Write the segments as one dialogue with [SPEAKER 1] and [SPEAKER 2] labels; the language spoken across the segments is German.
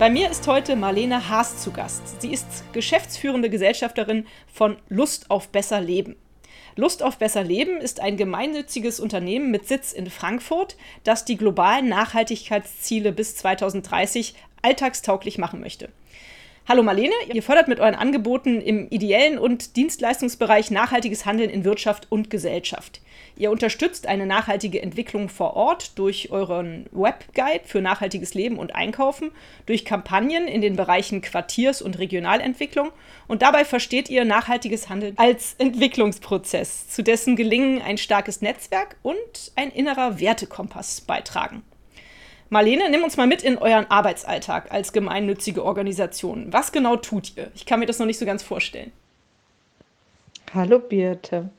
[SPEAKER 1] Bei mir ist heute Marlene Haas zu Gast. Sie ist geschäftsführende Gesellschafterin von Lust auf besser Leben. Lust auf besser Leben ist ein gemeinnütziges Unternehmen mit Sitz in Frankfurt, das die globalen Nachhaltigkeitsziele bis 2030 alltagstauglich machen möchte. Hallo Marlene, ihr fördert mit euren Angeboten im ideellen und Dienstleistungsbereich nachhaltiges Handeln in Wirtschaft und Gesellschaft. Ihr unterstützt eine nachhaltige Entwicklung vor Ort durch euren Webguide für nachhaltiges Leben und Einkaufen, durch Kampagnen in den Bereichen Quartiers- und Regionalentwicklung und dabei versteht ihr nachhaltiges Handeln als Entwicklungsprozess, zu dessen Gelingen ein starkes Netzwerk und ein innerer Wertekompass beitragen. Marlene, nimm uns mal mit in euren Arbeitsalltag als gemeinnützige Organisation. Was genau tut ihr? Ich kann mir das noch nicht so ganz vorstellen.
[SPEAKER 2] Hallo Birte.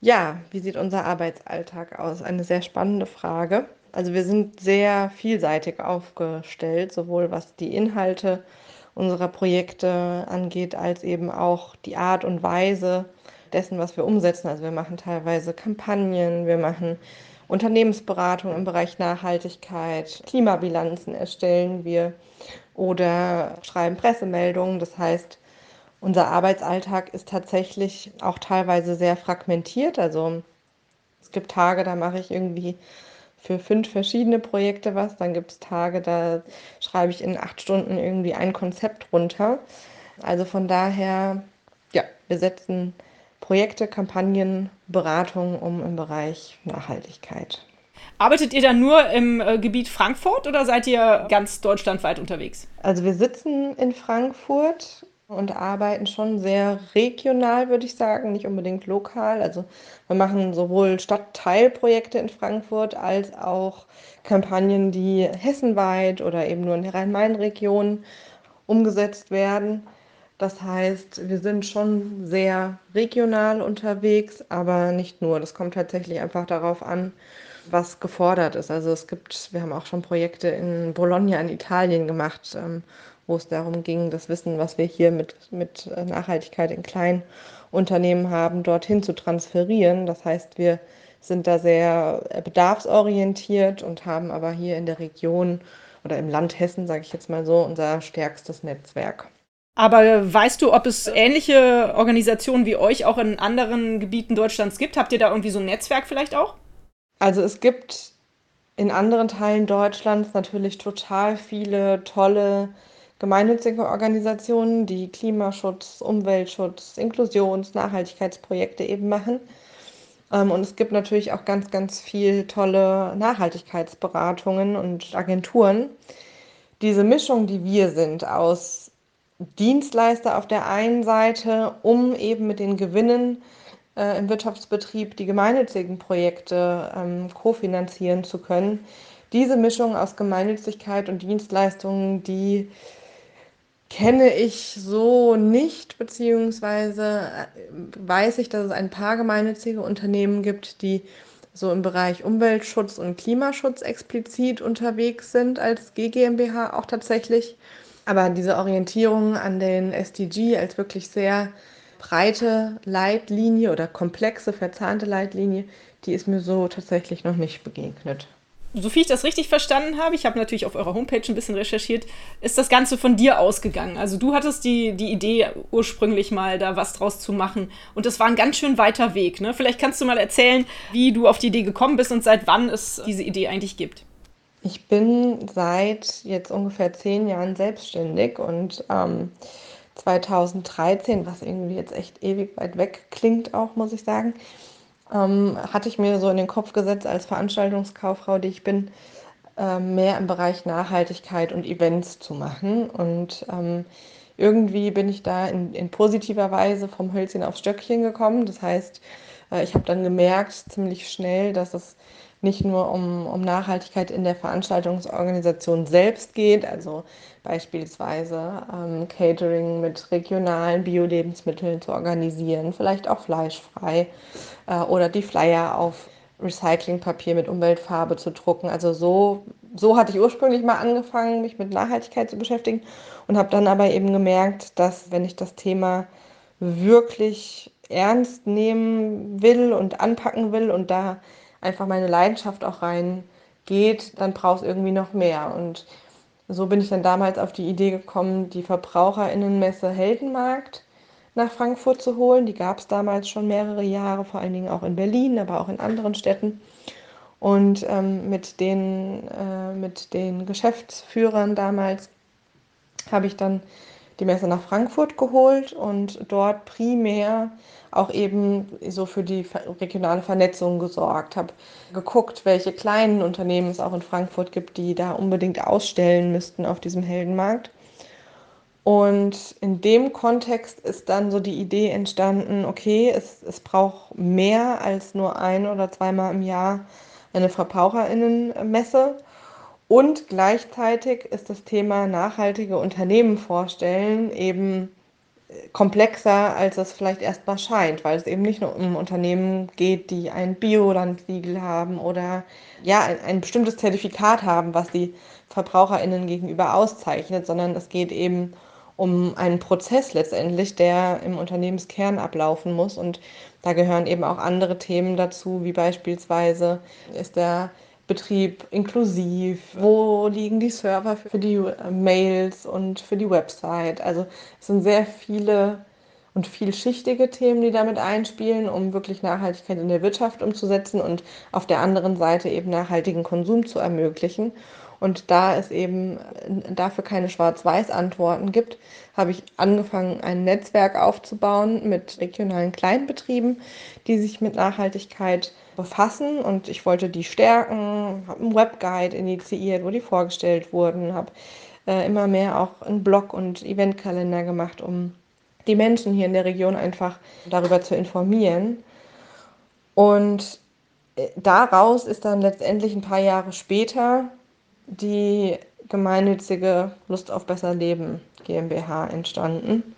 [SPEAKER 2] Ja, wie sieht unser Arbeitsalltag aus? Eine sehr spannende Frage. Also wir sind sehr vielseitig aufgestellt, sowohl was die Inhalte unserer Projekte angeht, als eben auch die Art und Weise dessen, was wir umsetzen. Also wir machen teilweise Kampagnen, wir machen Unternehmensberatung im Bereich Nachhaltigkeit, Klimabilanzen erstellen wir oder schreiben Pressemeldungen. Das heißt, unser Arbeitsalltag ist tatsächlich auch teilweise sehr fragmentiert. Also es gibt Tage, da mache ich irgendwie für fünf verschiedene Projekte was. Dann gibt es Tage, da schreibe ich in acht Stunden irgendwie ein Konzept runter. Also von daher, ja, wir setzen Projekte, Kampagnen, Beratungen um im Bereich Nachhaltigkeit.
[SPEAKER 1] Arbeitet ihr dann nur im äh, Gebiet Frankfurt oder seid ihr ganz deutschlandweit unterwegs?
[SPEAKER 2] Also wir sitzen in Frankfurt und arbeiten schon sehr regional, würde ich sagen, nicht unbedingt lokal. Also wir machen sowohl Stadtteilprojekte in Frankfurt als auch Kampagnen, die hessenweit oder eben nur in der Rhein-Main-Region umgesetzt werden. Das heißt, wir sind schon sehr regional unterwegs, aber nicht nur. Das kommt tatsächlich einfach darauf an, was gefordert ist. Also es gibt, wir haben auch schon Projekte in Bologna in Italien gemacht, ähm, wo es darum ging, das Wissen, was wir hier mit, mit Nachhaltigkeit in kleinen Unternehmen haben, dorthin zu transferieren. Das heißt, wir sind da sehr bedarfsorientiert und haben aber hier in der Region oder im Land Hessen, sage ich jetzt mal so, unser stärkstes Netzwerk.
[SPEAKER 1] Aber weißt du, ob es ähnliche Organisationen wie euch auch in anderen Gebieten Deutschlands gibt? Habt ihr da irgendwie so ein Netzwerk vielleicht auch?
[SPEAKER 2] Also es gibt in anderen Teilen Deutschlands natürlich total viele tolle gemeinnützige Organisationen, die Klimaschutz, Umweltschutz, Inklusions-, Nachhaltigkeitsprojekte eben machen. Ähm, und es gibt natürlich auch ganz, ganz viel tolle Nachhaltigkeitsberatungen und Agenturen. Diese Mischung, die wir sind aus Dienstleister auf der einen Seite, um eben mit den Gewinnen äh, im Wirtschaftsbetrieb die gemeinnützigen Projekte ähm, kofinanzieren zu können. Diese Mischung aus Gemeinnützigkeit und Dienstleistungen, die kenne ich so nicht, beziehungsweise äh, weiß ich, dass es ein paar gemeinnützige Unternehmen gibt, die so im Bereich Umweltschutz und Klimaschutz explizit unterwegs sind als GGMBH auch tatsächlich. Aber diese Orientierung an den SDG als wirklich sehr breite Leitlinie oder komplexe, verzahnte Leitlinie, die ist mir so tatsächlich noch nicht begegnet.
[SPEAKER 1] So viel ich das richtig verstanden habe, ich habe natürlich auf eurer Homepage ein bisschen recherchiert, ist das Ganze von dir ausgegangen. Also du hattest die, die Idee ursprünglich mal da was draus zu machen und das war ein ganz schön weiter Weg. Ne? Vielleicht kannst du mal erzählen, wie du auf die Idee gekommen bist und seit wann es diese Idee eigentlich gibt.
[SPEAKER 2] Ich bin seit jetzt ungefähr zehn Jahren selbstständig und ähm, 2013, was irgendwie jetzt echt ewig weit weg klingt, auch muss ich sagen, ähm, hatte ich mir so in den Kopf gesetzt als Veranstaltungskauffrau, die ich bin, äh, mehr im Bereich Nachhaltigkeit und Events zu machen. Und ähm, irgendwie bin ich da in, in, positiver Weise vom Hölzchen aufs Stöckchen gekommen. Das heißt, äh, ich habe dann gemerkt ziemlich schnell, dass es nicht nur um, um Nachhaltigkeit in der Veranstaltungsorganisation selbst geht, also beispielsweise ähm, Catering mit regionalen Bio-Lebensmitteln zu organisieren, vielleicht auch fleischfrei äh, oder die Flyer auf Recyclingpapier mit Umweltfarbe zu drucken. Also so, so hatte ich ursprünglich mal angefangen, mich mit Nachhaltigkeit zu beschäftigen und habe dann aber eben gemerkt, dass wenn ich das Thema wirklich ernst nehmen will und anpacken will und da einfach meine Leidenschaft auch reingeht, dann braucht es irgendwie noch mehr. Und so bin ich dann damals auf die Idee gekommen, die Verbraucherinnenmesse Heldenmarkt nach Frankfurt zu holen. Die gab es damals schon mehrere Jahre, vor allen Dingen auch in Berlin, aber auch in anderen Städten. Und ähm, mit, den, äh, mit den Geschäftsführern damals habe ich dann die Messe nach Frankfurt geholt und dort primär auch eben so für die regionale Vernetzung gesorgt, habe geguckt, welche kleinen Unternehmen es auch in Frankfurt gibt, die da unbedingt ausstellen müssten auf diesem Heldenmarkt. Und in dem Kontext ist dann so die Idee entstanden, okay, es, es braucht mehr als nur ein oder zweimal im Jahr eine Verbraucherinnenmesse. Und gleichzeitig ist das Thema nachhaltige Unternehmen vorstellen eben komplexer, als es vielleicht erstmal scheint, weil es eben nicht nur um Unternehmen geht, die ein Biolandsiegel haben oder ja, ein, ein bestimmtes Zertifikat haben, was die VerbraucherInnen gegenüber auszeichnet, sondern es geht eben um einen Prozess letztendlich, der im Unternehmenskern ablaufen muss. Und da gehören eben auch andere Themen dazu, wie beispielsweise ist der Betrieb inklusiv, wo liegen die Server für die äh, Mails und für die Website. Also es sind sehr viele und vielschichtige Themen, die damit einspielen, um wirklich Nachhaltigkeit in der Wirtschaft umzusetzen und auf der anderen Seite eben nachhaltigen Konsum zu ermöglichen. Und da es eben dafür keine Schwarz-Weiß-Antworten gibt, habe ich angefangen, ein Netzwerk aufzubauen mit regionalen Kleinbetrieben, die sich mit Nachhaltigkeit befassen. Und ich wollte die stärken, habe einen Webguide initiiert, wo die vorgestellt wurden, habe äh, immer mehr auch einen Blog und Eventkalender gemacht, um die Menschen hier in der Region einfach darüber zu informieren. Und äh, daraus ist dann letztendlich ein paar Jahre später die gemeinnützige Lust auf besser Leben GmbH entstanden.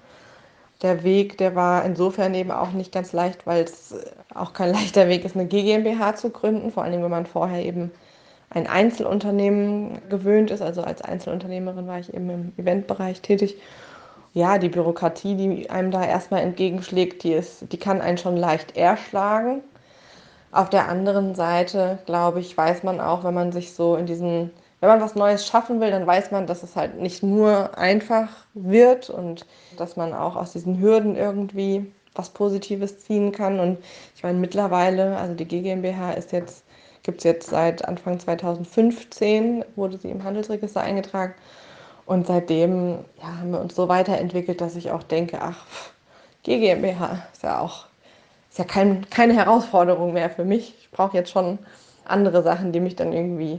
[SPEAKER 2] Der Weg, der war insofern eben auch nicht ganz leicht, weil es auch kein leichter Weg ist, eine GmbH zu gründen, vor allem wenn man vorher eben ein Einzelunternehmen gewöhnt ist. Also als Einzelunternehmerin war ich eben im Eventbereich tätig. Ja, die Bürokratie, die einem da erstmal entgegenschlägt, die, ist, die kann einen schon leicht erschlagen. Auf der anderen Seite, glaube ich, weiß man auch, wenn man sich so in diesen wenn man was Neues schaffen will, dann weiß man, dass es halt nicht nur einfach wird und dass man auch aus diesen Hürden irgendwie was Positives ziehen kann. Und ich meine, mittlerweile, also die GmbH ist jetzt, gibt es jetzt seit Anfang 2015, wurde sie im Handelsregister eingetragen. Und seitdem ja, haben wir uns so weiterentwickelt, dass ich auch denke, ach, GmbH ist ja auch ist ja kein, keine Herausforderung mehr für mich. Ich brauche jetzt schon andere Sachen, die mich dann irgendwie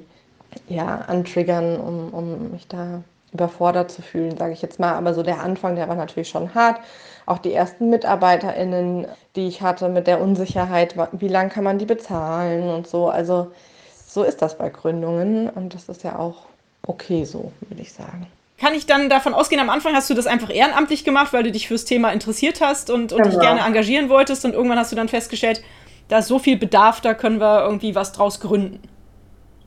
[SPEAKER 2] ja, antriggern, um, um mich da überfordert zu fühlen, sage ich jetzt mal. Aber so der Anfang, der war natürlich schon hart. Auch die ersten MitarbeiterInnen, die ich hatte mit der Unsicherheit, wie lange kann man die bezahlen und so. Also so ist das bei Gründungen und das ist ja auch okay so, würde ich sagen.
[SPEAKER 1] Kann ich dann davon ausgehen, am Anfang hast du das einfach ehrenamtlich gemacht, weil du dich fürs Thema interessiert hast und, und genau. dich gerne engagieren wolltest und irgendwann hast du dann festgestellt, da ist so viel Bedarf, da können wir irgendwie was draus gründen.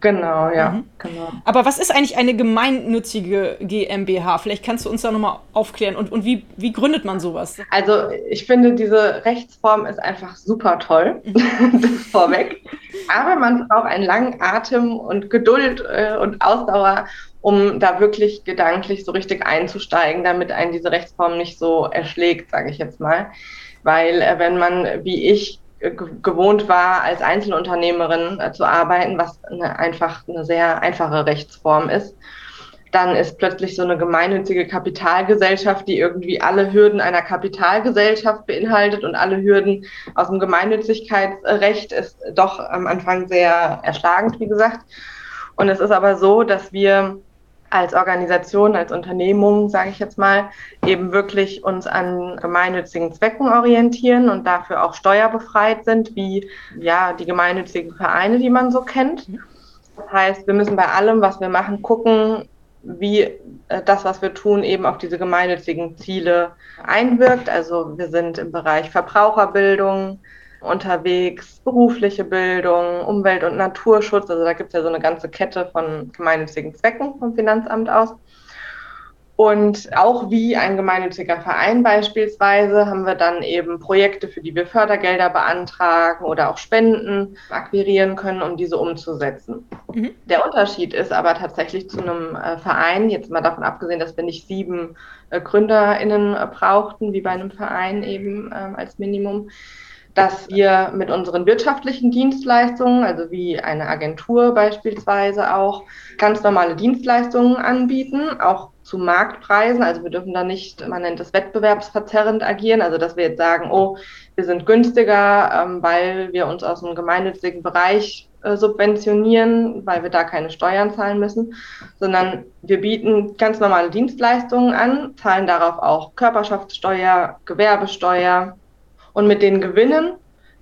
[SPEAKER 2] Genau, ja. Mhm. Genau.
[SPEAKER 1] Aber was ist eigentlich eine gemeinnützige GmbH? Vielleicht kannst du uns da nochmal aufklären. Und, und wie, wie gründet man sowas?
[SPEAKER 2] Also ich finde, diese Rechtsform ist einfach super toll. Mhm. das vorweg. Aber man braucht einen langen Atem und Geduld äh, und Ausdauer, um da wirklich gedanklich so richtig einzusteigen, damit einen diese Rechtsform nicht so erschlägt, sage ich jetzt mal. Weil äh, wenn man, wie ich, gewohnt war, als Einzelunternehmerin äh, zu arbeiten, was eine, einfach eine sehr einfache Rechtsform ist. Dann ist plötzlich so eine gemeinnützige Kapitalgesellschaft, die irgendwie alle Hürden einer Kapitalgesellschaft beinhaltet und alle Hürden aus dem Gemeinnützigkeitsrecht ist doch am Anfang sehr erschlagend, wie gesagt. Und es ist aber so, dass wir als Organisation, als Unternehmung, sage ich jetzt mal, eben wirklich uns an gemeinnützigen Zwecken orientieren und dafür auch steuerbefreit sind, wie ja die gemeinnützigen Vereine, die man so kennt. Das heißt, wir müssen bei allem, was wir machen, gucken, wie äh, das, was wir tun, eben auf diese gemeinnützigen Ziele einwirkt. Also wir sind im Bereich Verbraucherbildung, unterwegs, berufliche Bildung, Umwelt- und Naturschutz. Also da gibt es ja so eine ganze Kette von gemeinnützigen Zwecken vom Finanzamt aus. Und auch wie ein gemeinnütziger Verein beispielsweise haben wir dann eben Projekte, für die wir Fördergelder beantragen oder auch Spenden akquirieren können, um diese umzusetzen. Mhm. Der Unterschied ist aber tatsächlich zu einem äh, Verein, jetzt mal davon abgesehen, dass wir nicht sieben äh, GründerInnen äh, brauchten, wie bei einem Verein eben ähm, als Minimum, dass wir mit unseren wirtschaftlichen Dienstleistungen, also wie eine Agentur beispielsweise auch, ganz normale Dienstleistungen anbieten, auch zu Marktpreisen. Also wir dürfen da nicht, man nennt es wettbewerbsverzerrend agieren, also dass wir jetzt sagen, oh, wir sind günstiger, ähm, weil wir uns aus einem gemeinnützigen Bereich äh, subventionieren, weil wir da keine Steuern zahlen müssen, sondern wir bieten ganz normale Dienstleistungen an, zahlen darauf auch Körperschaftssteuer, Gewerbesteuer, und mit den Gewinnen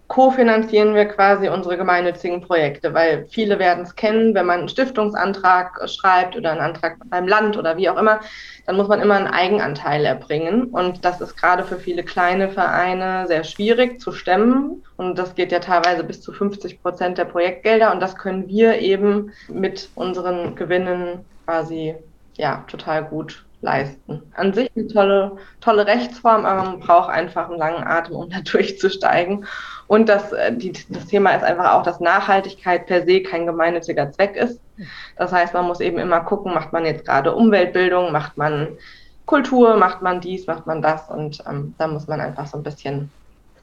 [SPEAKER 2] kofinanzieren wir quasi unsere gemeinnützigen Projekte, weil viele werden es kennen, wenn man einen Stiftungsantrag schreibt oder einen Antrag beim Land oder wie auch immer, dann muss man immer einen Eigenanteil erbringen. Und das ist gerade für viele kleine Vereine sehr schwierig zu stemmen. Und das geht ja teilweise bis zu 50 Prozent der Projektgelder. Und das können wir eben mit unseren Gewinnen quasi ja total gut leisten. An sich eine tolle, tolle Rechtsform, aber man braucht einfach einen langen Atem, um da durchzusteigen. Und das, äh, die, das Thema ist einfach auch, dass Nachhaltigkeit per se kein gemeinnütziger Zweck ist. Das heißt, man muss eben immer gucken, macht man jetzt gerade Umweltbildung, macht man Kultur, macht man dies, macht man das. Und ähm, da muss man einfach so ein bisschen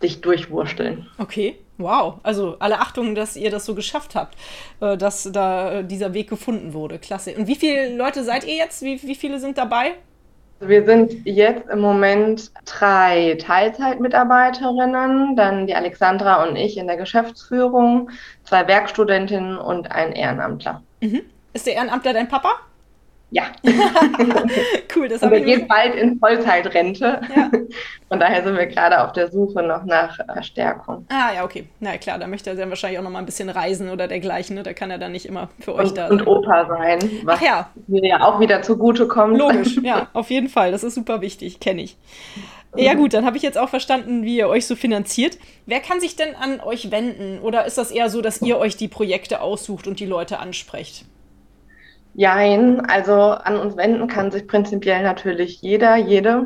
[SPEAKER 2] sich durchwursteln.
[SPEAKER 1] Okay, wow. Also alle Achtung, dass ihr das so geschafft habt, äh, dass da äh, dieser Weg gefunden wurde. Klasse. Und wie viele Leute seid ihr jetzt? Wie, wie viele sind dabei?
[SPEAKER 2] Wir sind jetzt im Moment drei Teilzeitmitarbeiterinnen, dann die Alexandra und ich in der Geschäftsführung, zwei Werkstudentinnen und ein Ehrenamtler.
[SPEAKER 1] Mhm. Ist der Ehrenamtler dein Papa?
[SPEAKER 2] Ja.
[SPEAKER 1] cool, das
[SPEAKER 2] ich. Wir geht bald in Vollzeitrente. Ja. Von daher sind wir gerade auf der Suche noch nach Verstärkung.
[SPEAKER 1] Ah, ja, okay. Na klar, da möchte er dann wahrscheinlich auch noch mal ein bisschen reisen oder dergleichen. Ne? Da kann er dann nicht immer für euch
[SPEAKER 2] und,
[SPEAKER 1] da
[SPEAKER 2] sein. Und Opa sein. Was Ach ja. mir ja auch wieder zugutekommt.
[SPEAKER 1] Logisch, ja, auf jeden Fall. Das ist super wichtig, kenne ich. Ja gut, dann habe ich jetzt auch verstanden, wie ihr euch so finanziert. Wer kann sich denn an euch wenden? Oder ist das eher so, dass ihr euch die Projekte aussucht und die Leute ansprecht?
[SPEAKER 2] Jein, also an uns wenden kann sich prinzipiell natürlich jeder, jede.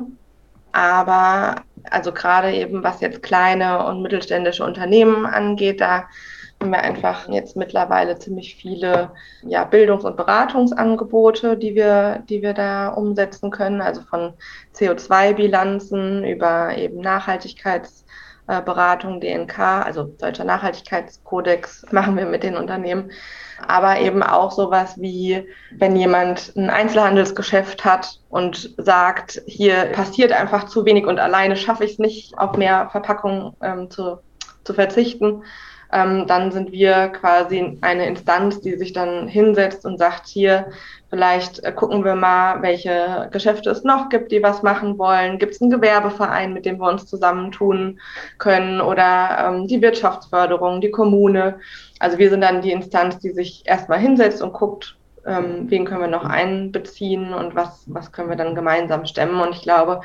[SPEAKER 2] Aber also gerade eben was jetzt kleine und mittelständische Unternehmen angeht, da haben wir einfach jetzt mittlerweile ziemlich viele ja, Bildungs- und Beratungsangebote, die wir, die wir da umsetzen können. Also von CO2-Bilanzen über eben Nachhaltigkeitsberatung, DNK, also Deutscher Nachhaltigkeitskodex machen wir mit den Unternehmen aber eben auch sowas wie, wenn jemand ein Einzelhandelsgeschäft hat und sagt, hier passiert einfach zu wenig und alleine schaffe ich es nicht, auf mehr Verpackung ähm, zu, zu verzichten. Ähm, dann sind wir quasi eine Instanz, die sich dann hinsetzt und sagt, hier, vielleicht äh, gucken wir mal, welche Geschäfte es noch gibt, die was machen wollen. Gibt es einen Gewerbeverein, mit dem wir uns zusammentun können oder ähm, die Wirtschaftsförderung, die Kommune. Also wir sind dann die Instanz, die sich erstmal hinsetzt und guckt, ähm, wen können wir noch einbeziehen und was, was können wir dann gemeinsam stemmen. Und ich glaube,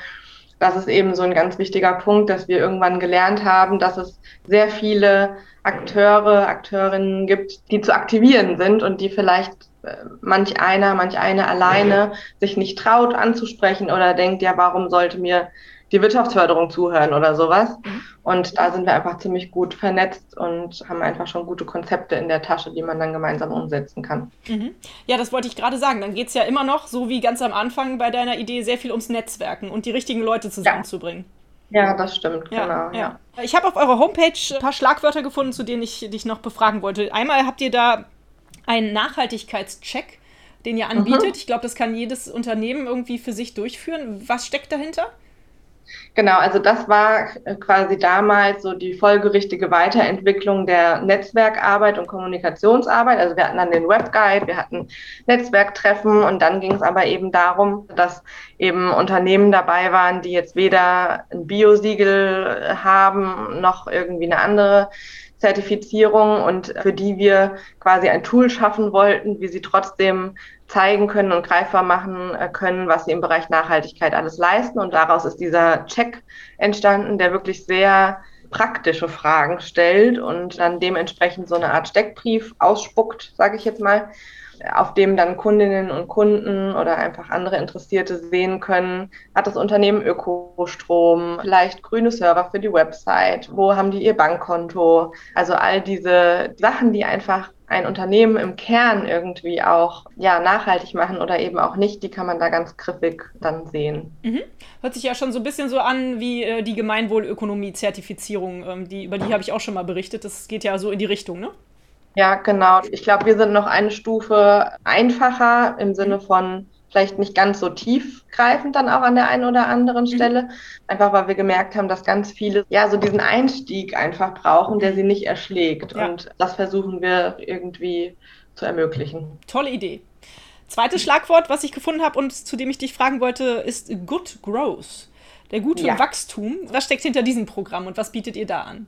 [SPEAKER 2] das ist eben so ein ganz wichtiger Punkt, dass wir irgendwann gelernt haben, dass es sehr viele Akteure, Akteurinnen gibt, die zu aktivieren sind und die vielleicht äh, manch einer, manch eine alleine sich nicht traut anzusprechen oder denkt, ja, warum sollte mir die Wirtschaftsförderung zuhören oder sowas. Mhm. Und da sind wir einfach ziemlich gut vernetzt und haben einfach schon gute Konzepte in der Tasche, die man dann gemeinsam umsetzen kann.
[SPEAKER 1] Mhm. Ja, das wollte ich gerade sagen. Dann geht es ja immer noch, so wie ganz am Anfang bei deiner Idee, sehr viel ums Netzwerken und die richtigen Leute zusammenzubringen.
[SPEAKER 2] Ja. ja das stimmt, ja, genau. Ja.
[SPEAKER 1] ja. Ich habe auf eurer Homepage ein paar Schlagwörter gefunden, zu denen ich dich noch befragen wollte. Einmal habt ihr da einen Nachhaltigkeitscheck, den ihr anbietet. Mhm. Ich glaube, das kann jedes Unternehmen irgendwie für sich durchführen. Was steckt dahinter?
[SPEAKER 2] Genau, also das war quasi damals so die folgerichtige Weiterentwicklung der Netzwerkarbeit und Kommunikationsarbeit. Also wir hatten dann den Webguide, wir hatten Netzwerktreffen und dann ging es aber eben darum, dass eben Unternehmen dabei waren, die jetzt weder ein Biosiegel haben noch irgendwie eine andere Zertifizierung und für die wir quasi ein Tool schaffen wollten, wie sie trotzdem zeigen können und greifbar machen äh, können, was sie im Bereich Nachhaltigkeit alles leisten. Und daraus ist dieser Check entstanden, der wirklich sehr praktische Fragen stellt und dann dementsprechend so eine Art Steckbrief ausspuckt, sage ich jetzt mal, auf dem dann Kundinnen und Kunden oder einfach andere Interessierte sehen können, hat das Unternehmen Ökostrom, vielleicht grüne Server für die Website, wo haben die ihr Bankkonto, also all diese Sachen, die einfach ein Unternehmen im Kern irgendwie auch ja, nachhaltig machen oder eben auch nicht, die kann man da ganz griffig dann sehen.
[SPEAKER 1] Mhm. Hört sich ja schon so ein bisschen so an wie äh, die Gemeinwohlökonomie-Zertifizierung, ähm, die, über die habe ich auch schon mal berichtet. Das geht ja so in die Richtung, ne?
[SPEAKER 2] Ja, genau. Ich glaube, wir sind noch eine Stufe einfacher im Sinne von vielleicht nicht ganz so tiefgreifend dann auch an der einen oder anderen mhm. Stelle. Einfach weil wir gemerkt haben, dass ganz viele ja so diesen Einstieg einfach brauchen, der sie nicht erschlägt. Ja. Und das versuchen wir irgendwie zu ermöglichen.
[SPEAKER 1] Tolle Idee. Zweites Schlagwort, was ich gefunden habe und zu dem ich dich fragen wollte, ist Good Growth. Der gute ja. Wachstum. Was steckt hinter diesem Programm und was bietet ihr da an?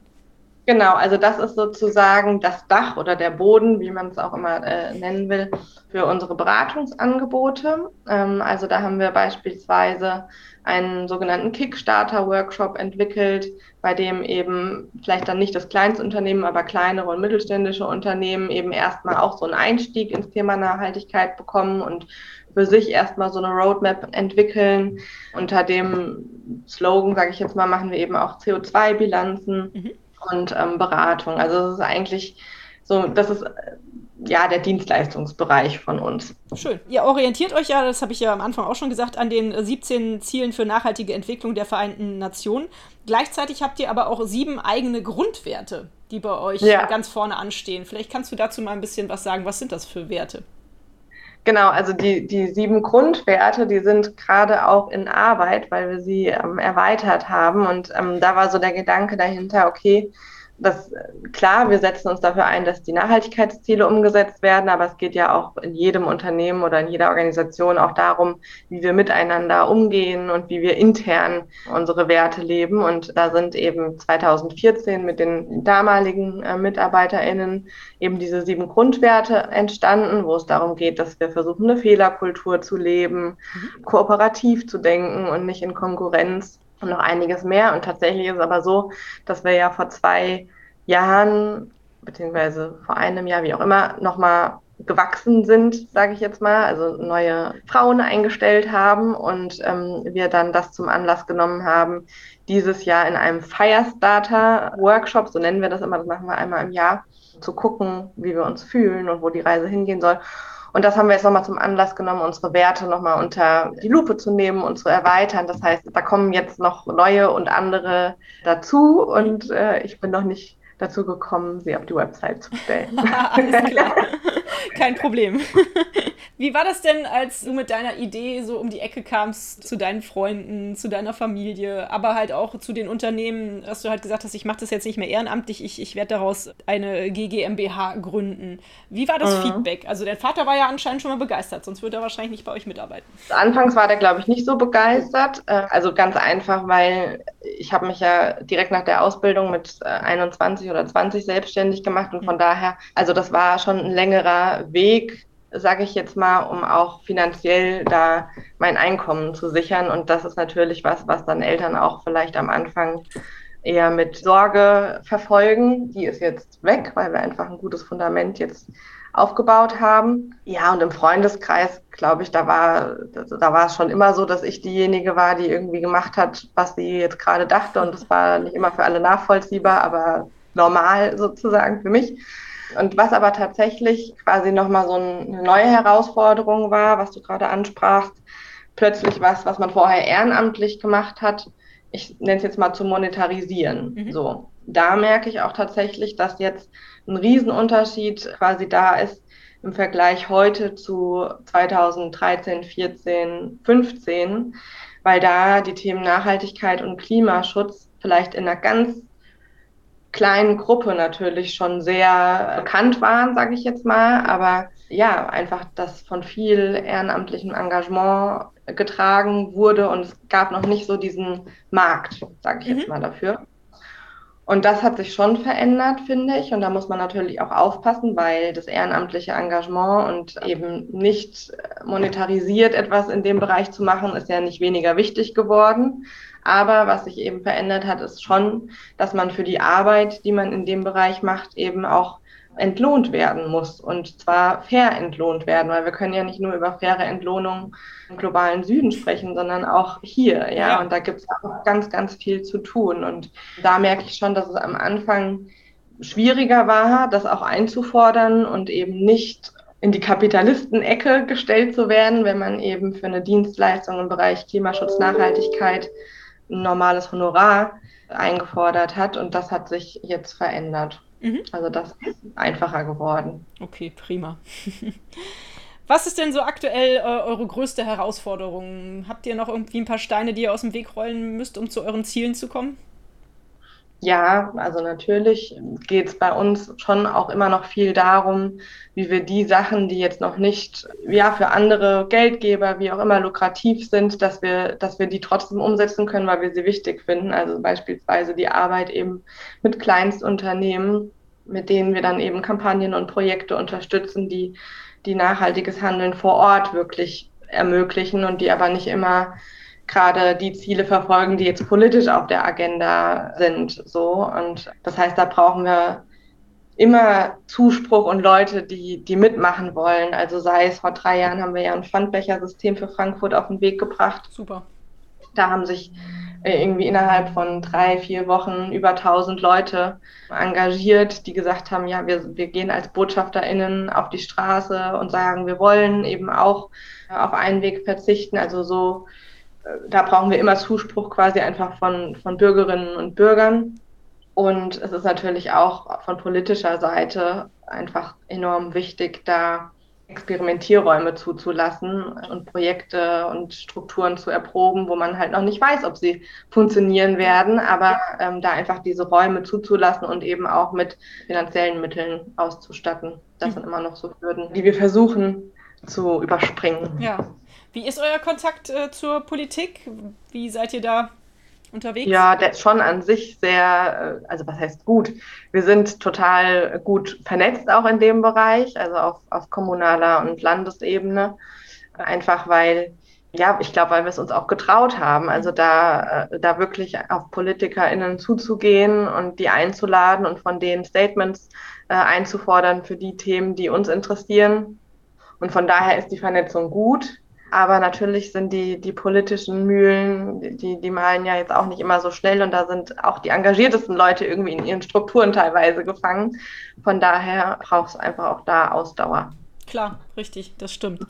[SPEAKER 2] Genau, also das ist sozusagen das Dach oder der Boden, wie man es auch immer äh, nennen will, für unsere Beratungsangebote. Ähm, also da haben wir beispielsweise einen sogenannten Kickstarter-Workshop entwickelt, bei dem eben vielleicht dann nicht das Kleinstunternehmen, aber kleinere und mittelständische Unternehmen eben erstmal auch so einen Einstieg ins Thema Nachhaltigkeit bekommen und für sich erstmal so eine Roadmap entwickeln. Unter dem Slogan, sage ich jetzt mal, machen wir eben auch CO2-Bilanzen. Mhm und ähm, Beratung. Also es ist eigentlich so, das ist ja der Dienstleistungsbereich von uns.
[SPEAKER 1] Schön. Ihr orientiert euch ja, das habe ich ja am Anfang auch schon gesagt, an den 17 Zielen für nachhaltige Entwicklung der Vereinten Nationen. Gleichzeitig habt ihr aber auch sieben eigene Grundwerte, die bei euch ja. ganz vorne anstehen. Vielleicht kannst du dazu mal ein bisschen was sagen. Was sind das für Werte?
[SPEAKER 2] Genau, also die, die sieben Grundwerte, die sind gerade auch in Arbeit, weil wir sie ähm, erweitert haben. Und ähm, da war so der Gedanke dahinter, okay, das, klar, wir setzen uns dafür ein, dass die Nachhaltigkeitsziele umgesetzt werden, aber es geht ja auch in jedem Unternehmen oder in jeder Organisation auch darum, wie wir miteinander umgehen und wie wir intern unsere Werte leben. Und da sind eben 2014 mit den damaligen äh, MitarbeiterInnen eben diese sieben Grundwerte entstanden, wo es darum geht, dass wir versuchen, eine Fehlerkultur zu leben, mhm. kooperativ zu denken und nicht in Konkurrenz und noch einiges mehr. Und tatsächlich ist es aber so, dass wir ja vor zwei Jahren, beziehungsweise vor einem Jahr, wie auch immer, nochmal gewachsen sind, sage ich jetzt mal, also neue Frauen eingestellt haben und ähm, wir dann das zum Anlass genommen haben, dieses Jahr in einem Firestarter-Workshop, so nennen wir das immer, das machen wir einmal im Jahr, zu gucken, wie wir uns fühlen und wo die Reise hingehen soll. Und das haben wir jetzt nochmal zum Anlass genommen, unsere Werte nochmal unter die Lupe zu nehmen und zu erweitern. Das heißt, da kommen jetzt noch neue und andere dazu und äh, ich bin noch nicht dazu gekommen, sie auf die Website zu stellen.
[SPEAKER 1] Alles klar. Kein Problem. Wie war das denn, als du mit deiner Idee so um die Ecke kamst zu deinen Freunden, zu deiner Familie, aber halt auch zu den Unternehmen, dass du halt gesagt hast, ich mache das jetzt nicht mehr ehrenamtlich, ich, ich werde daraus eine GGMBH gründen. Wie war das mhm. Feedback? Also dein Vater war ja anscheinend schon mal begeistert, sonst würde er wahrscheinlich nicht bei euch mitarbeiten.
[SPEAKER 2] Anfangs war der, glaube ich, nicht so begeistert. Äh, also ganz einfach, weil ich habe mich ja direkt nach der Ausbildung mit 21 äh, oder 20 selbstständig gemacht und von mhm. daher, also das war schon ein längerer Weg, sage ich jetzt mal, um auch finanziell da mein Einkommen zu sichern. Und das ist natürlich was, was dann Eltern auch vielleicht am Anfang eher mit Sorge verfolgen. Die ist jetzt weg, weil wir einfach ein gutes Fundament jetzt aufgebaut haben. Ja, und im Freundeskreis, glaube ich, da war, da war es schon immer so, dass ich diejenige war, die irgendwie gemacht hat, was sie jetzt gerade dachte. Und das war nicht immer für alle nachvollziehbar, aber normal sozusagen für mich. Und was aber tatsächlich quasi nochmal so eine neue Herausforderung war, was du gerade ansprachst, plötzlich was, was man vorher ehrenamtlich gemacht hat, ich nenne es jetzt mal zu monetarisieren. Mhm. So. Da merke ich auch tatsächlich, dass jetzt ein Riesenunterschied quasi da ist im Vergleich heute zu 2013, 14, 15, weil da die Themen Nachhaltigkeit und Klimaschutz vielleicht in einer ganz kleinen Gruppe natürlich schon sehr bekannt waren, sage ich jetzt mal, aber ja, einfach das von viel ehrenamtlichem Engagement getragen wurde und es gab noch nicht so diesen Markt, sage ich mhm. jetzt mal dafür. Und das hat sich schon verändert, finde ich. Und da muss man natürlich auch aufpassen, weil das ehrenamtliche Engagement und eben nicht monetarisiert etwas in dem Bereich zu machen, ist ja nicht weniger wichtig geworden. Aber was sich eben verändert hat, ist schon, dass man für die Arbeit, die man in dem Bereich macht, eben auch entlohnt werden muss und zwar fair entlohnt werden, weil wir können ja nicht nur über faire Entlohnung im globalen Süden sprechen, sondern auch hier, ja, ja. und da gibt es auch ganz, ganz viel zu tun und da merke ich schon, dass es am Anfang schwieriger war, das auch einzufordern und eben nicht in die Kapitalistenecke gestellt zu werden, wenn man eben für eine Dienstleistung im Bereich Klimaschutz, Nachhaltigkeit ein normales Honorar eingefordert hat und das hat sich jetzt verändert. Mhm. Also das ist einfacher geworden.
[SPEAKER 1] Okay, prima. Was ist denn so aktuell äh, eure größte Herausforderung? Habt ihr noch irgendwie ein paar Steine, die ihr aus dem Weg rollen müsst, um zu euren Zielen zu kommen?
[SPEAKER 2] Ja, also natürlich geht es bei uns schon auch immer noch viel darum, wie wir die Sachen, die jetzt noch nicht ja für andere Geldgeber, wie auch immer lukrativ sind, dass wir, dass wir die trotzdem umsetzen können, weil wir sie wichtig finden. Also beispielsweise die Arbeit eben mit Kleinstunternehmen, mit denen wir dann eben Kampagnen und Projekte unterstützen, die die nachhaltiges Handeln vor Ort wirklich ermöglichen und die aber nicht immer gerade die Ziele verfolgen, die jetzt politisch auf der Agenda sind. So. Und das heißt, da brauchen wir immer Zuspruch und Leute, die, die mitmachen wollen. Also sei es vor drei Jahren haben wir ja ein Pfandbechersystem für Frankfurt auf den Weg gebracht.
[SPEAKER 1] Super.
[SPEAKER 2] Da haben sich äh, irgendwie innerhalb von drei, vier Wochen über 1000 Leute engagiert, die gesagt haben, ja, wir, wir gehen als BotschafterInnen auf die Straße und sagen, wir wollen eben auch auf einen Weg verzichten. Also so da brauchen wir immer Zuspruch quasi einfach von, von Bürgerinnen und Bürgern. Und es ist natürlich auch von politischer Seite einfach enorm wichtig, da Experimentierräume zuzulassen und Projekte und Strukturen zu erproben, wo man halt noch nicht weiß, ob sie funktionieren werden, aber ähm, da einfach diese Räume zuzulassen und eben auch mit finanziellen Mitteln auszustatten. Das mhm. sind immer noch so Hürden, die wir versuchen zu überspringen.
[SPEAKER 1] Ja, wie ist euer Kontakt äh, zur Politik? Wie seid ihr da unterwegs?
[SPEAKER 2] Ja, der ist schon an sich sehr, äh, also was heißt gut? Wir sind total gut vernetzt auch in dem Bereich, also auf, auf kommunaler und Landesebene. Einfach weil, ja, ich glaube, weil wir es uns auch getraut haben, also da, äh, da wirklich auf PolitikerInnen zuzugehen und die einzuladen und von denen Statements äh, einzufordern für die Themen, die uns interessieren. Und von daher ist die Vernetzung gut. Aber natürlich sind die, die politischen Mühlen, die, die malen ja jetzt auch nicht immer so schnell und da sind auch die engagiertesten Leute irgendwie in ihren Strukturen teilweise gefangen. Von daher braucht es einfach auch da Ausdauer.
[SPEAKER 1] Klar, richtig, das stimmt.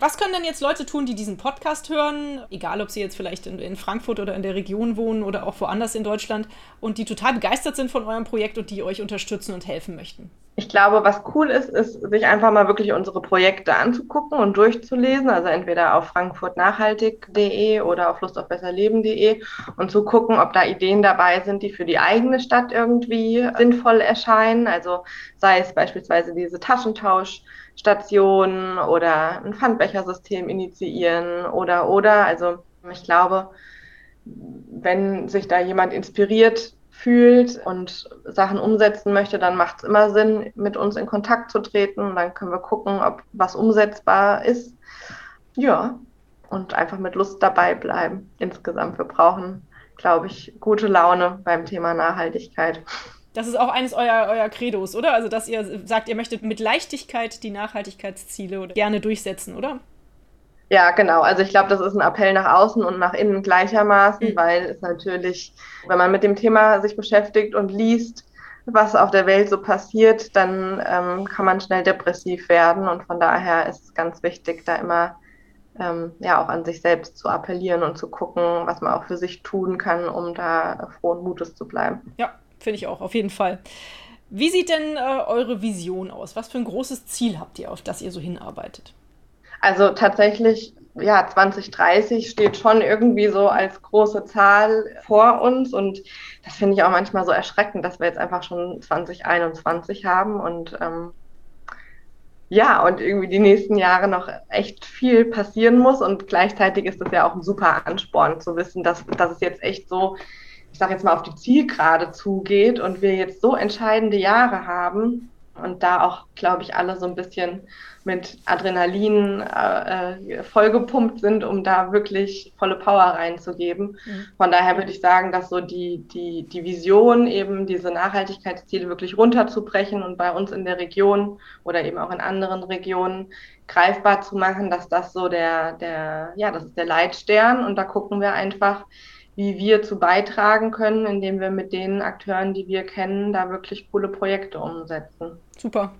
[SPEAKER 1] Was können denn jetzt Leute tun, die diesen Podcast hören, egal ob sie jetzt vielleicht in, in, Frankfurt oder in der Region wohnen oder auch woanders in Deutschland und die total begeistert sind von eurem Projekt und die euch unterstützen und helfen möchten?
[SPEAKER 2] Ich glaube, was cool ist, ist, sich einfach mal wirklich unsere Projekte anzugucken und durchzulesen. Also entweder auf frankfurtnachhaltig.de oder auf lustaufbesserleben.de und zu gucken, ob da Ideen dabei sind, die für die eigene Stadt irgendwie sinnvoll erscheinen. Also sei es beispielsweise diese Taschentauschstationen oder ein Pfandbechersystem initiieren oder oder. Also ich glaube, wenn sich da jemand inspiriert fühlt und Sachen umsetzen möchte, dann macht es immer Sinn, mit uns in Kontakt zu treten. Dann können wir gucken, ob was umsetzbar ist. Ja, und einfach mit Lust dabei bleiben. Insgesamt, wir brauchen, glaube ich, gute Laune beim Thema Nachhaltigkeit.
[SPEAKER 1] Das ist auch eines eurer, eurer Credos, oder? Also, dass ihr sagt, ihr möchtet mit Leichtigkeit die Nachhaltigkeitsziele gerne durchsetzen, oder?
[SPEAKER 2] Ja, genau. Also ich glaube, das ist ein Appell nach außen und nach innen gleichermaßen, mhm. weil es natürlich, wenn man mit dem Thema sich beschäftigt und liest, was auf der Welt so passiert, dann ähm, kann man schnell depressiv werden. Und von daher ist es ganz wichtig, da immer ähm, ja auch an sich selbst zu appellieren und zu gucken, was man auch für sich tun kann, um da frohen Mutes zu bleiben.
[SPEAKER 1] Ja, finde ich auch, auf jeden Fall. Wie sieht denn äh, eure Vision aus? Was für ein großes Ziel habt ihr, auf das ihr so hinarbeitet?
[SPEAKER 2] Also tatsächlich ja, 2030 steht schon irgendwie so als große Zahl vor uns und das finde ich auch manchmal so erschreckend, dass wir jetzt einfach schon 2021 haben und ähm, ja, und irgendwie die nächsten Jahre noch echt viel passieren muss und gleichzeitig ist es ja auch ein super Ansporn zu wissen, dass, dass es jetzt echt so, ich sage jetzt mal, auf die Zielgerade zugeht und wir jetzt so entscheidende Jahre haben und da auch, glaube ich, alle so ein bisschen mit Adrenalin äh, äh, vollgepumpt sind, um da wirklich volle Power reinzugeben. Mhm. Von daher würde ich sagen, dass so die, die, die Vision, eben diese Nachhaltigkeitsziele wirklich runterzubrechen und bei uns in der Region oder eben auch in anderen Regionen greifbar zu machen, dass das so der, der, ja, das ist der Leitstern und da gucken wir einfach, wie wir zu beitragen können, indem wir mit den Akteuren, die wir kennen, da wirklich coole Projekte umsetzen.
[SPEAKER 1] Super.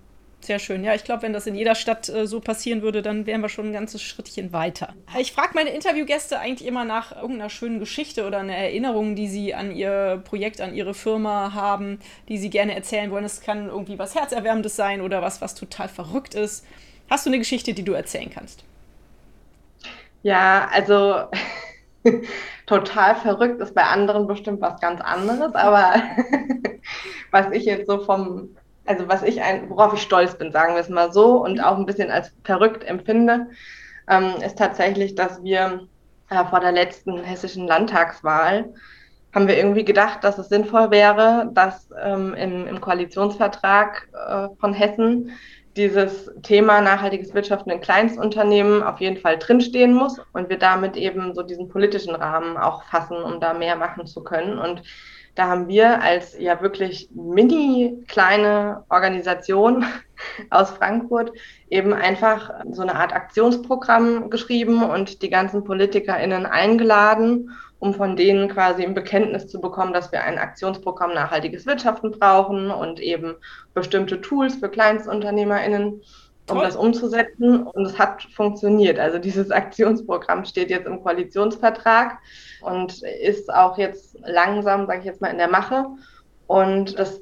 [SPEAKER 1] Sehr schön. Ja, ich glaube, wenn das in jeder Stadt äh, so passieren würde, dann wären wir schon ein ganzes Schrittchen weiter. Ich frage meine Interviewgäste eigentlich immer nach irgendeiner schönen Geschichte oder einer Erinnerung, die sie an ihr Projekt, an ihre Firma haben, die sie gerne erzählen wollen. Es kann irgendwie was Herzerwärmendes sein oder was, was total verrückt ist. Hast du eine Geschichte, die du erzählen kannst?
[SPEAKER 2] Ja, also total verrückt ist bei anderen bestimmt was ganz anderes, aber was ich jetzt so vom also was ich ein, worauf ich stolz bin, sagen wir es mal so, und auch ein bisschen als verrückt empfinde, ähm, ist tatsächlich, dass wir äh, vor der letzten hessischen Landtagswahl haben wir irgendwie gedacht, dass es sinnvoll wäre, dass ähm, im, im, Koalitionsvertrag äh, von Hessen dieses Thema nachhaltiges Wirtschaften in Kleinstunternehmen auf jeden Fall drinstehen muss und wir damit eben so diesen politischen Rahmen auch fassen, um da mehr machen zu können. Und da haben wir als ja wirklich mini kleine Organisation aus Frankfurt eben einfach so eine Art Aktionsprogramm geschrieben und die ganzen PolitikerInnen eingeladen, um von denen quasi ein Bekenntnis zu bekommen, dass wir ein Aktionsprogramm nachhaltiges Wirtschaften brauchen und eben bestimmte Tools für KleinstunternehmerInnen um Toll. das umzusetzen. Und es hat funktioniert. Also dieses Aktionsprogramm steht jetzt im Koalitionsvertrag und ist auch jetzt langsam, sage ich jetzt mal, in der Mache. Und das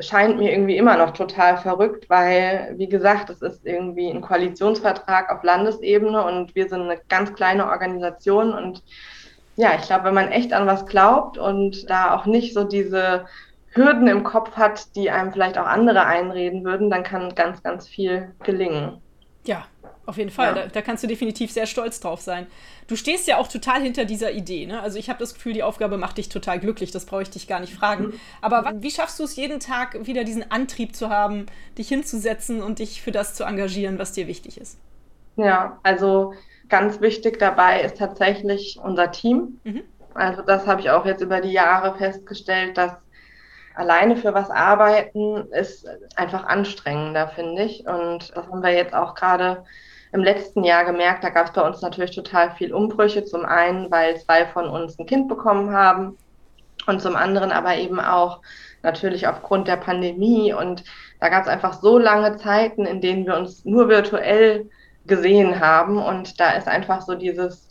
[SPEAKER 2] scheint mir irgendwie immer noch total verrückt, weil, wie gesagt, es ist irgendwie ein Koalitionsvertrag auf Landesebene und wir sind eine ganz kleine Organisation. Und ja, ich glaube, wenn man echt an was glaubt und da auch nicht so diese Hürden im Kopf hat, die einem vielleicht auch andere einreden würden, dann kann ganz, ganz viel gelingen.
[SPEAKER 1] Ja, auf jeden Fall. Ja. Da, da, kannst du definitiv sehr stolz drauf sein. Du stehst ja auch total hinter dieser Idee. Ne? Also ich habe das Gefühl, die Aufgabe macht dich total glücklich. Das brauche ich dich gar nicht fragen. Mhm. Aber wie schaffst du es jeden Tag wieder diesen Antrieb zu haben, dich hinzusetzen und dich für das zu engagieren, was dir wichtig ist?
[SPEAKER 2] Ja, also ganz wichtig dabei ist tatsächlich unser Team. Mhm. Also das habe ich auch jetzt über die Jahre festgestellt, dass alleine für was arbeiten ist einfach anstrengender, finde ich. Und das haben wir jetzt auch gerade im letzten Jahr gemerkt. Da gab es bei uns natürlich total viel Umbrüche. Zum einen, weil zwei von uns ein Kind bekommen haben und zum anderen aber eben auch natürlich aufgrund der Pandemie. Und da gab es einfach so lange Zeiten, in denen wir uns nur virtuell gesehen haben. Und da ist einfach so dieses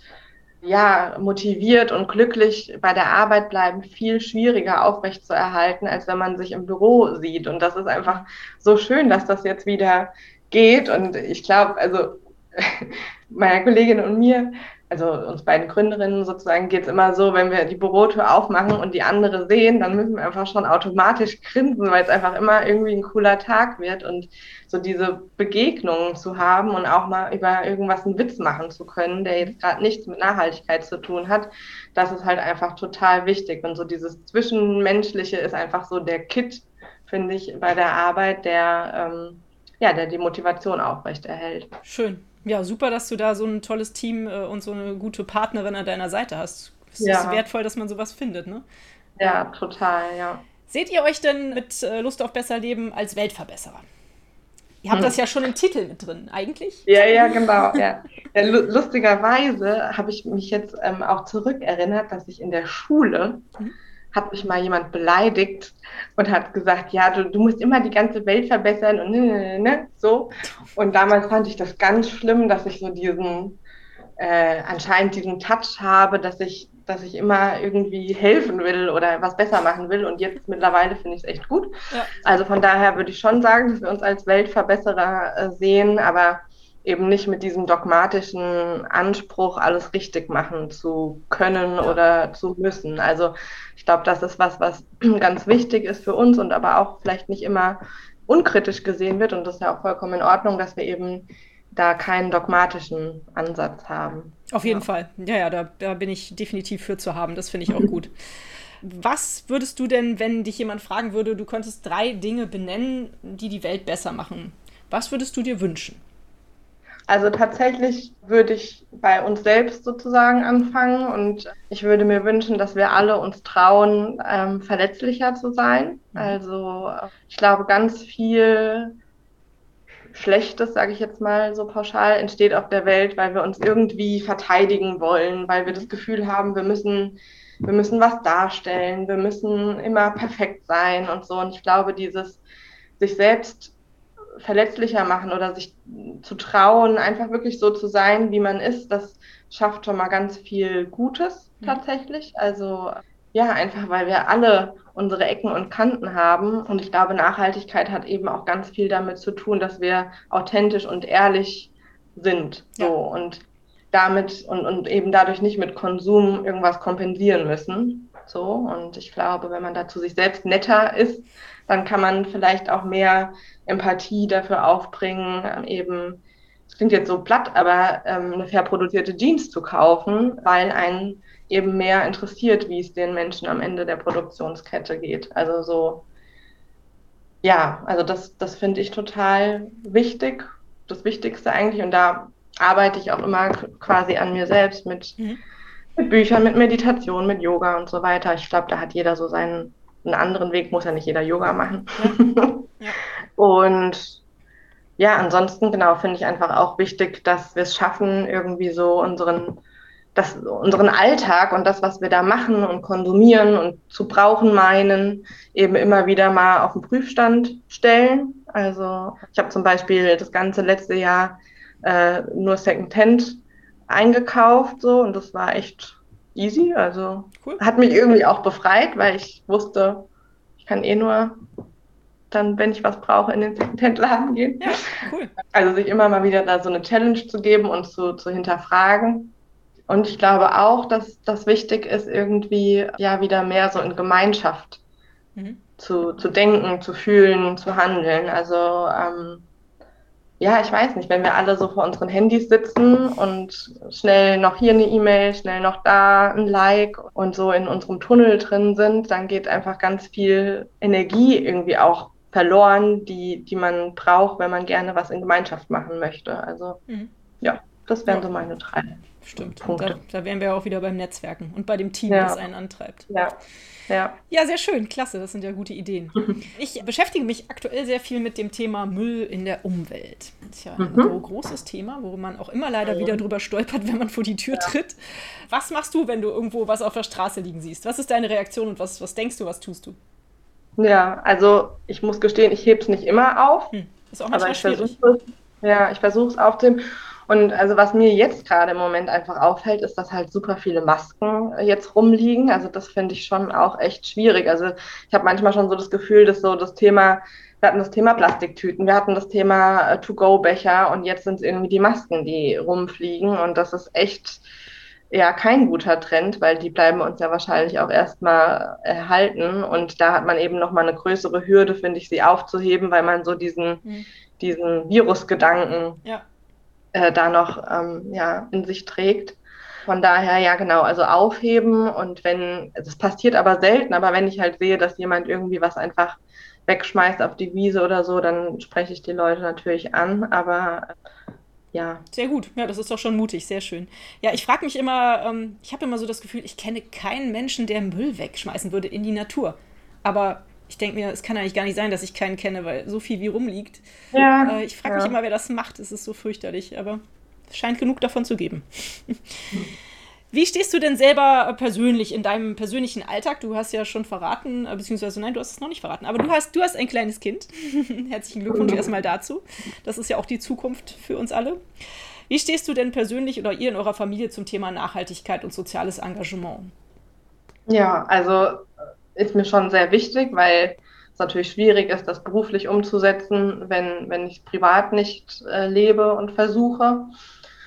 [SPEAKER 2] ja, motiviert und glücklich bei der Arbeit bleiben viel schwieriger aufrechtzuerhalten, als wenn man sich im Büro sieht. Und das ist einfach so schön, dass das jetzt wieder geht. Und ich glaube, also meiner Kollegin und mir, also uns beiden Gründerinnen sozusagen, geht es immer so, wenn wir die Bürotür aufmachen und die andere sehen, dann müssen wir einfach schon automatisch grinsen, weil es einfach immer irgendwie ein cooler Tag wird und so diese Begegnungen zu haben und auch mal über irgendwas einen Witz machen zu können, der jetzt gerade nichts mit Nachhaltigkeit zu tun hat, das ist halt einfach total wichtig. Und so dieses Zwischenmenschliche ist einfach so der Kit, finde ich, bei der Arbeit, der, ähm, ja, der die Motivation aufrechterhält.
[SPEAKER 1] Schön. Ja, super, dass du da so ein tolles Team äh, und so eine gute Partnerin an deiner Seite hast. Es ja. ist wertvoll, dass man sowas findet, ne?
[SPEAKER 2] Ja, total, ja.
[SPEAKER 1] Seht ihr euch denn mit äh, Lust auf besser Leben als Weltverbesserer? Ihr habt hm. das ja schon im Titel mit drin, eigentlich.
[SPEAKER 2] Ja, ja, genau. Ja. ja lustigerweise habe ich mich jetzt ähm, auch zurückerinnert, dass ich in der Schule mhm hat mich mal jemand beleidigt und hat gesagt, ja, du, du musst immer die ganze Welt verbessern und ne, ne, ne, ne so. Und damals fand ich das ganz schlimm, dass ich so diesen, äh, anscheinend diesen Touch habe, dass ich, dass ich immer irgendwie helfen will oder was besser machen will. Und jetzt mittlerweile finde ich es echt gut. Ja. Also von daher würde ich schon sagen, dass wir uns als Weltverbesserer äh, sehen, aber eben nicht mit diesem dogmatischen Anspruch, alles richtig machen zu können oder zu müssen. Also ich glaube, das ist was, was ganz wichtig ist für uns und aber auch vielleicht nicht immer unkritisch gesehen wird. Und das ist ja auch vollkommen in Ordnung, dass wir eben da keinen dogmatischen Ansatz haben.
[SPEAKER 1] Auf jeden ja. Fall. Ja, ja, da, da bin ich definitiv für zu haben. Das finde ich auch gut. Was würdest du denn, wenn dich jemand fragen würde, du könntest drei Dinge benennen, die die Welt besser machen? Was würdest du dir wünschen?
[SPEAKER 2] Also tatsächlich würde ich bei uns selbst sozusagen anfangen und ich würde mir wünschen, dass wir alle uns trauen, ähm, verletzlicher zu sein. Mhm. Also ich glaube, ganz viel Schlechtes, sage ich jetzt mal so pauschal, entsteht auf der Welt, weil wir uns irgendwie verteidigen wollen, weil wir das Gefühl haben, wir müssen, wir müssen was darstellen, wir müssen immer perfekt sein und so. Und ich glaube, dieses sich selbst verletzlicher machen oder sich zu trauen, einfach wirklich so zu sein, wie man ist, das schafft schon mal ganz viel Gutes mhm. tatsächlich. Also ja, einfach weil wir alle unsere Ecken und Kanten haben. Und ich glaube, Nachhaltigkeit hat eben auch ganz viel damit zu tun, dass wir authentisch und ehrlich sind. So ja. und damit und, und eben dadurch nicht mit Konsum irgendwas kompensieren müssen. So. Und ich glaube, wenn man da zu sich selbst netter ist, dann kann man vielleicht auch mehr Empathie dafür aufbringen, ähm, eben, es klingt jetzt so platt, aber ähm, eine fair produzierte Jeans zu kaufen, weil einen eben mehr interessiert, wie es den Menschen am Ende der Produktionskette geht. Also so, ja, also das, das finde ich total wichtig, das Wichtigste eigentlich. Und da arbeite ich auch immer quasi an mir selbst mit, mhm. mit Büchern, mit Meditation, mit Yoga und so weiter. Ich glaube, da hat jeder so seinen einen anderen Weg, muss ja nicht jeder Yoga machen. Ja. Ja. Und ja, ansonsten, genau, finde ich einfach auch wichtig, dass wir es schaffen, irgendwie so unseren, das, unseren Alltag und das, was wir da machen und konsumieren und zu brauchen meinen, eben immer wieder mal auf den Prüfstand stellen. Also ich habe zum Beispiel das ganze letzte Jahr äh, nur Secondhand eingekauft so und das war echt easy. Also cool. hat mich irgendwie auch befreit, weil ich wusste, ich kann eh nur dann, wenn ich was brauche, in den Secondhand-Laden gehen. Ja, cool. Also sich immer mal wieder da so eine Challenge zu geben und zu, zu hinterfragen. Und ich glaube auch, dass das wichtig ist, irgendwie ja wieder mehr so in Gemeinschaft mhm. zu, zu denken, zu fühlen, zu handeln. Also ähm, ja, ich weiß nicht, wenn wir alle so vor unseren Handys sitzen und schnell noch hier eine E-Mail, schnell noch da ein Like und so in unserem Tunnel drin sind, dann geht einfach ganz viel Energie irgendwie auch verloren, die, die man braucht, wenn man gerne was in Gemeinschaft machen möchte. Also mhm. ja, das wären so meine drei.
[SPEAKER 1] Stimmt. Da, da wären wir auch wieder beim Netzwerken und bei dem Team, ja. das einen antreibt.
[SPEAKER 2] Ja. Ja.
[SPEAKER 1] ja, sehr schön, klasse, das sind ja gute Ideen. Ich beschäftige mich aktuell sehr viel mit dem Thema Müll in der Umwelt. Das ist ja ein mhm. großes Thema, wo man auch immer leider wieder drüber stolpert, wenn man vor die Tür ja. tritt. Was machst du, wenn du irgendwo was auf der Straße liegen siehst? Was ist deine Reaktion und was, was denkst du, was tust du?
[SPEAKER 2] Ja, also ich muss gestehen, ich hebe es nicht immer auf. Hm. Ist auch aber ich versuche ja, ich versuche es aufzunehmen. Und also was mir jetzt gerade im Moment einfach auffällt, ist, dass halt super viele Masken jetzt rumliegen. Also das finde ich schon auch echt schwierig. Also ich habe manchmal schon so das Gefühl, dass so das Thema, wir hatten das Thema Plastiktüten, wir hatten das Thema äh, To-Go-Becher und jetzt sind es irgendwie die Masken, die rumfliegen. Und das ist echt ja kein guter Trend, weil die bleiben uns ja wahrscheinlich auch erstmal erhalten. Und da hat man eben nochmal eine größere Hürde, finde ich, sie aufzuheben, weil man so diesen, mhm. diesen Virusgedanken ja äh, da noch ähm, ja, in sich trägt. Von daher, ja genau, also aufheben und wenn, das passiert aber selten, aber wenn ich halt sehe, dass jemand irgendwie was einfach wegschmeißt auf die Wiese oder so, dann spreche ich die Leute natürlich an, aber ja.
[SPEAKER 1] Sehr gut, ja, das ist doch schon mutig, sehr schön. Ja, ich frage mich immer, ähm, ich habe immer so das Gefühl, ich kenne keinen Menschen, der Müll wegschmeißen würde in die Natur. Aber ich denke mir, es kann eigentlich gar nicht sein, dass ich keinen kenne, weil so viel wie rumliegt. Ja, äh, ich frage ja. mich immer, wer das macht. Es ist so fürchterlich, aber es scheint genug davon zu geben. Wie stehst du denn selber persönlich in deinem persönlichen Alltag? Du hast ja schon verraten, äh, beziehungsweise nein, du hast es noch nicht verraten, aber du hast, du hast ein kleines Kind. Herzlichen Glückwunsch mhm. erstmal dazu. Das ist ja auch die Zukunft für uns alle. Wie stehst du denn persönlich oder ihr in eurer Familie zum Thema Nachhaltigkeit und soziales Engagement?
[SPEAKER 2] Ja, also ist mir schon sehr wichtig, weil es natürlich schwierig ist, das beruflich umzusetzen, wenn, wenn ich privat nicht äh, lebe und versuche.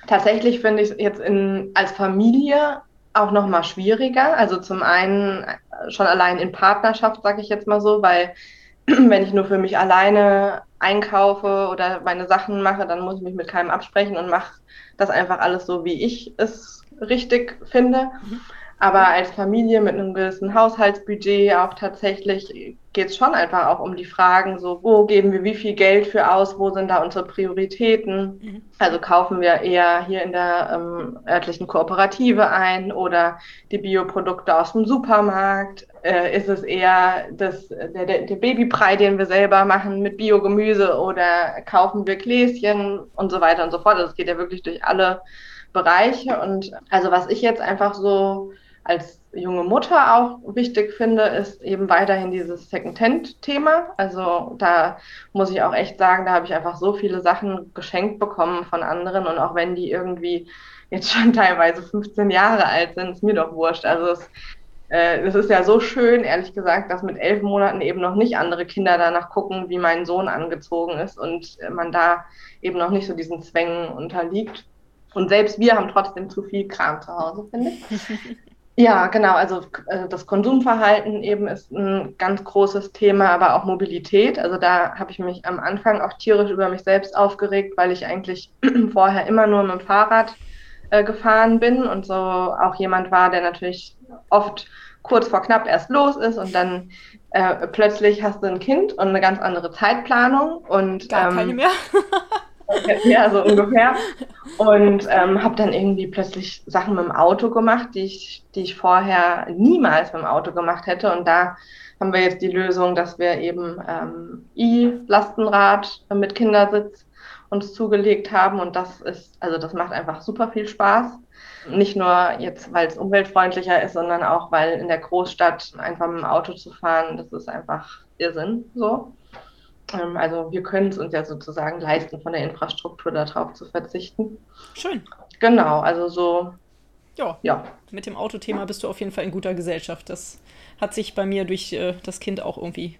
[SPEAKER 2] Tatsächlich finde ich es jetzt in, als Familie auch noch mal schwieriger. Also zum einen äh, schon allein in Partnerschaft, sage ich jetzt mal so, weil wenn ich nur für mich alleine einkaufe oder meine Sachen mache, dann muss ich mich mit keinem absprechen und mache das einfach alles so, wie ich es richtig finde. Mhm. Aber als Familie mit einem gewissen Haushaltsbudget auch tatsächlich geht es schon einfach auch um die Fragen, so wo geben wir wie viel Geld für aus, wo sind da unsere Prioritäten. Mhm. Also kaufen wir eher hier in der ähm, örtlichen Kooperative ein oder die Bioprodukte aus dem Supermarkt. Äh, ist es eher das, der, der, Babybrei, den wir selber machen mit Biogemüse oder kaufen wir Gläschen und so weiter und so fort. Also es geht ja wirklich durch alle Bereiche. Und also was ich jetzt einfach so als junge Mutter auch wichtig finde, ist eben weiterhin dieses Second-Hand-Thema. Also da muss ich auch echt sagen, da habe ich einfach so viele Sachen geschenkt bekommen von anderen und auch wenn die irgendwie jetzt schon teilweise 15 Jahre alt sind, ist mir doch wurscht. Also es, äh, es ist ja so schön, ehrlich gesagt, dass mit elf Monaten eben noch nicht andere Kinder danach gucken, wie mein Sohn angezogen ist und man da eben noch nicht so diesen Zwängen unterliegt. Und selbst wir haben trotzdem zu viel Kram zu Hause, finde ich. Ja, genau. Also äh, das Konsumverhalten eben ist ein ganz großes Thema, aber auch Mobilität. Also da habe ich mich am Anfang auch tierisch über mich selbst aufgeregt, weil ich eigentlich vorher immer nur mit dem Fahrrad äh, gefahren bin und so auch jemand war, der natürlich oft kurz vor knapp erst los ist und dann äh, plötzlich hast du ein Kind und eine ganz andere Zeitplanung und
[SPEAKER 1] gar ähm, keine mehr.
[SPEAKER 2] ja, so ungefähr. Und ähm, habe dann irgendwie plötzlich Sachen mit dem Auto gemacht, die ich, die ich vorher niemals mit dem Auto gemacht hätte. Und da haben wir jetzt die Lösung, dass wir eben ähm, E-Lastenrad mit Kindersitz uns zugelegt haben. Und das ist, also das macht einfach super viel Spaß. Nicht nur jetzt, weil es umweltfreundlicher ist, sondern auch, weil in der Großstadt einfach mit dem Auto zu fahren, das ist einfach Irrsinn so. Ähm, also wir können es uns ja sozusagen leisten, von der Infrastruktur darauf zu verzichten.
[SPEAKER 1] Schön.
[SPEAKER 2] Genau, also so.
[SPEAKER 1] Ja, ja. mit dem Autothema bist du auf jeden Fall in guter Gesellschaft. Das hat sich bei mir durch äh, das Kind auch irgendwie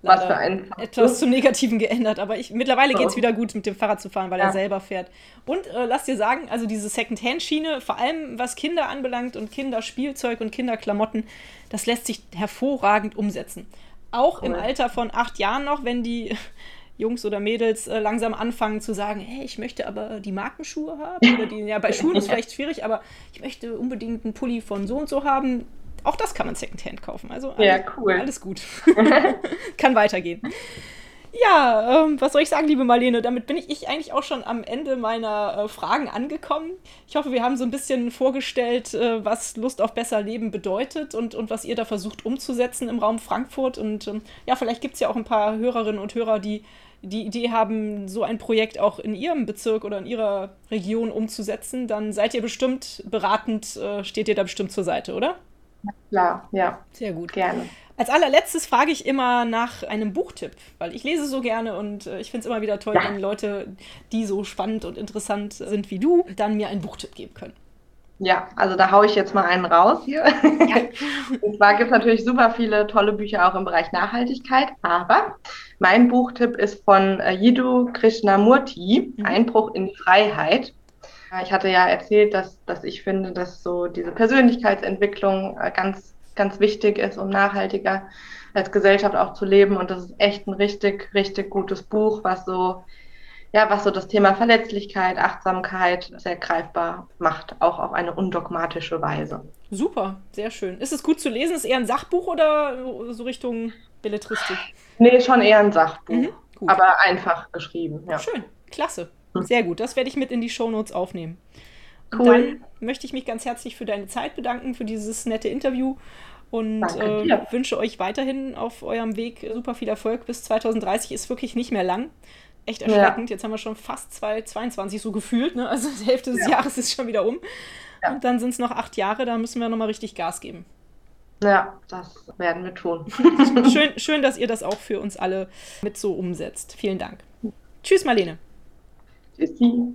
[SPEAKER 2] Was für ein
[SPEAKER 1] etwas zum Negativen geändert. Aber ich, mittlerweile geht es wieder gut, mit dem Fahrrad zu fahren, weil ja. er selber fährt. Und äh, lass dir sagen, also diese Second-Hand-Schiene, vor allem was Kinder anbelangt und Kinderspielzeug und Kinderklamotten, das lässt sich hervorragend umsetzen. Auch im Alter von acht Jahren noch, wenn die Jungs oder Mädels äh, langsam anfangen zu sagen, hey, ich möchte aber die Markenschuhe haben. Oder die, ja, bei Schuhen ist vielleicht schwierig, aber ich möchte unbedingt einen Pulli von so und so haben. Auch das kann man Secondhand kaufen. Also alles,
[SPEAKER 2] ja, cool.
[SPEAKER 1] alles gut. kann weitergehen. Ja, ähm, was soll ich sagen, liebe Marlene? Damit bin ich, ich eigentlich auch schon am Ende meiner äh, Fragen angekommen. Ich hoffe, wir haben so ein bisschen vorgestellt, äh, was Lust auf besser Leben bedeutet und, und was ihr da versucht umzusetzen im Raum Frankfurt. Und ähm, ja, vielleicht gibt es ja auch ein paar Hörerinnen und Hörer, die die Idee haben, so ein Projekt auch in ihrem Bezirk oder in ihrer Region umzusetzen. Dann seid ihr bestimmt beratend, äh, steht ihr da bestimmt zur Seite, oder?
[SPEAKER 2] Klar, ja.
[SPEAKER 1] Sehr gut.
[SPEAKER 2] Gerne.
[SPEAKER 1] Als allerletztes frage ich immer nach einem Buchtipp, weil ich lese so gerne und äh, ich finde es immer wieder toll, ja. wenn Leute, die so spannend und interessant sind wie du, dann mir einen Buchtipp geben können.
[SPEAKER 2] Ja, also da haue ich jetzt mal einen raus hier. Ja. und zwar gibt es natürlich super viele tolle Bücher auch im Bereich Nachhaltigkeit, aber mein Buchtipp ist von äh, Jiddu Krishnamurti, mhm. Einbruch in die Freiheit. Ich hatte ja erzählt, dass, dass ich finde, dass so diese Persönlichkeitsentwicklung äh, ganz ganz wichtig ist, um nachhaltiger als Gesellschaft auch zu leben. Und das ist echt ein richtig, richtig gutes Buch, was so, ja, was so das Thema Verletzlichkeit, Achtsamkeit sehr greifbar macht, auch auf eine undogmatische Weise.
[SPEAKER 1] Super, sehr schön. Ist es gut zu lesen? Ist es eher ein Sachbuch oder so Richtung Belletristik?
[SPEAKER 2] Nee, schon eher ein Sachbuch. Mhm, aber einfach geschrieben, ja.
[SPEAKER 1] Schön, klasse. Hm. Sehr gut. Das werde ich mit in die Shownotes aufnehmen.
[SPEAKER 2] Cool. Dann
[SPEAKER 1] möchte ich mich ganz herzlich für deine Zeit bedanken, für dieses nette Interview und äh, wünsche euch weiterhin auf eurem Weg super viel Erfolg. Bis 2030 ist wirklich nicht mehr lang. Echt erschreckend. Ja. Jetzt haben wir schon fast 2022 so gefühlt. Ne? Also die Hälfte des ja. Jahres ist schon wieder um. Ja. Und dann sind es noch acht Jahre, da müssen wir nochmal richtig Gas geben.
[SPEAKER 2] Ja, das werden wir tun.
[SPEAKER 1] schön, schön, dass ihr das auch für uns alle mit so umsetzt. Vielen Dank. Tschüss, Marlene.
[SPEAKER 2] Tschüssi.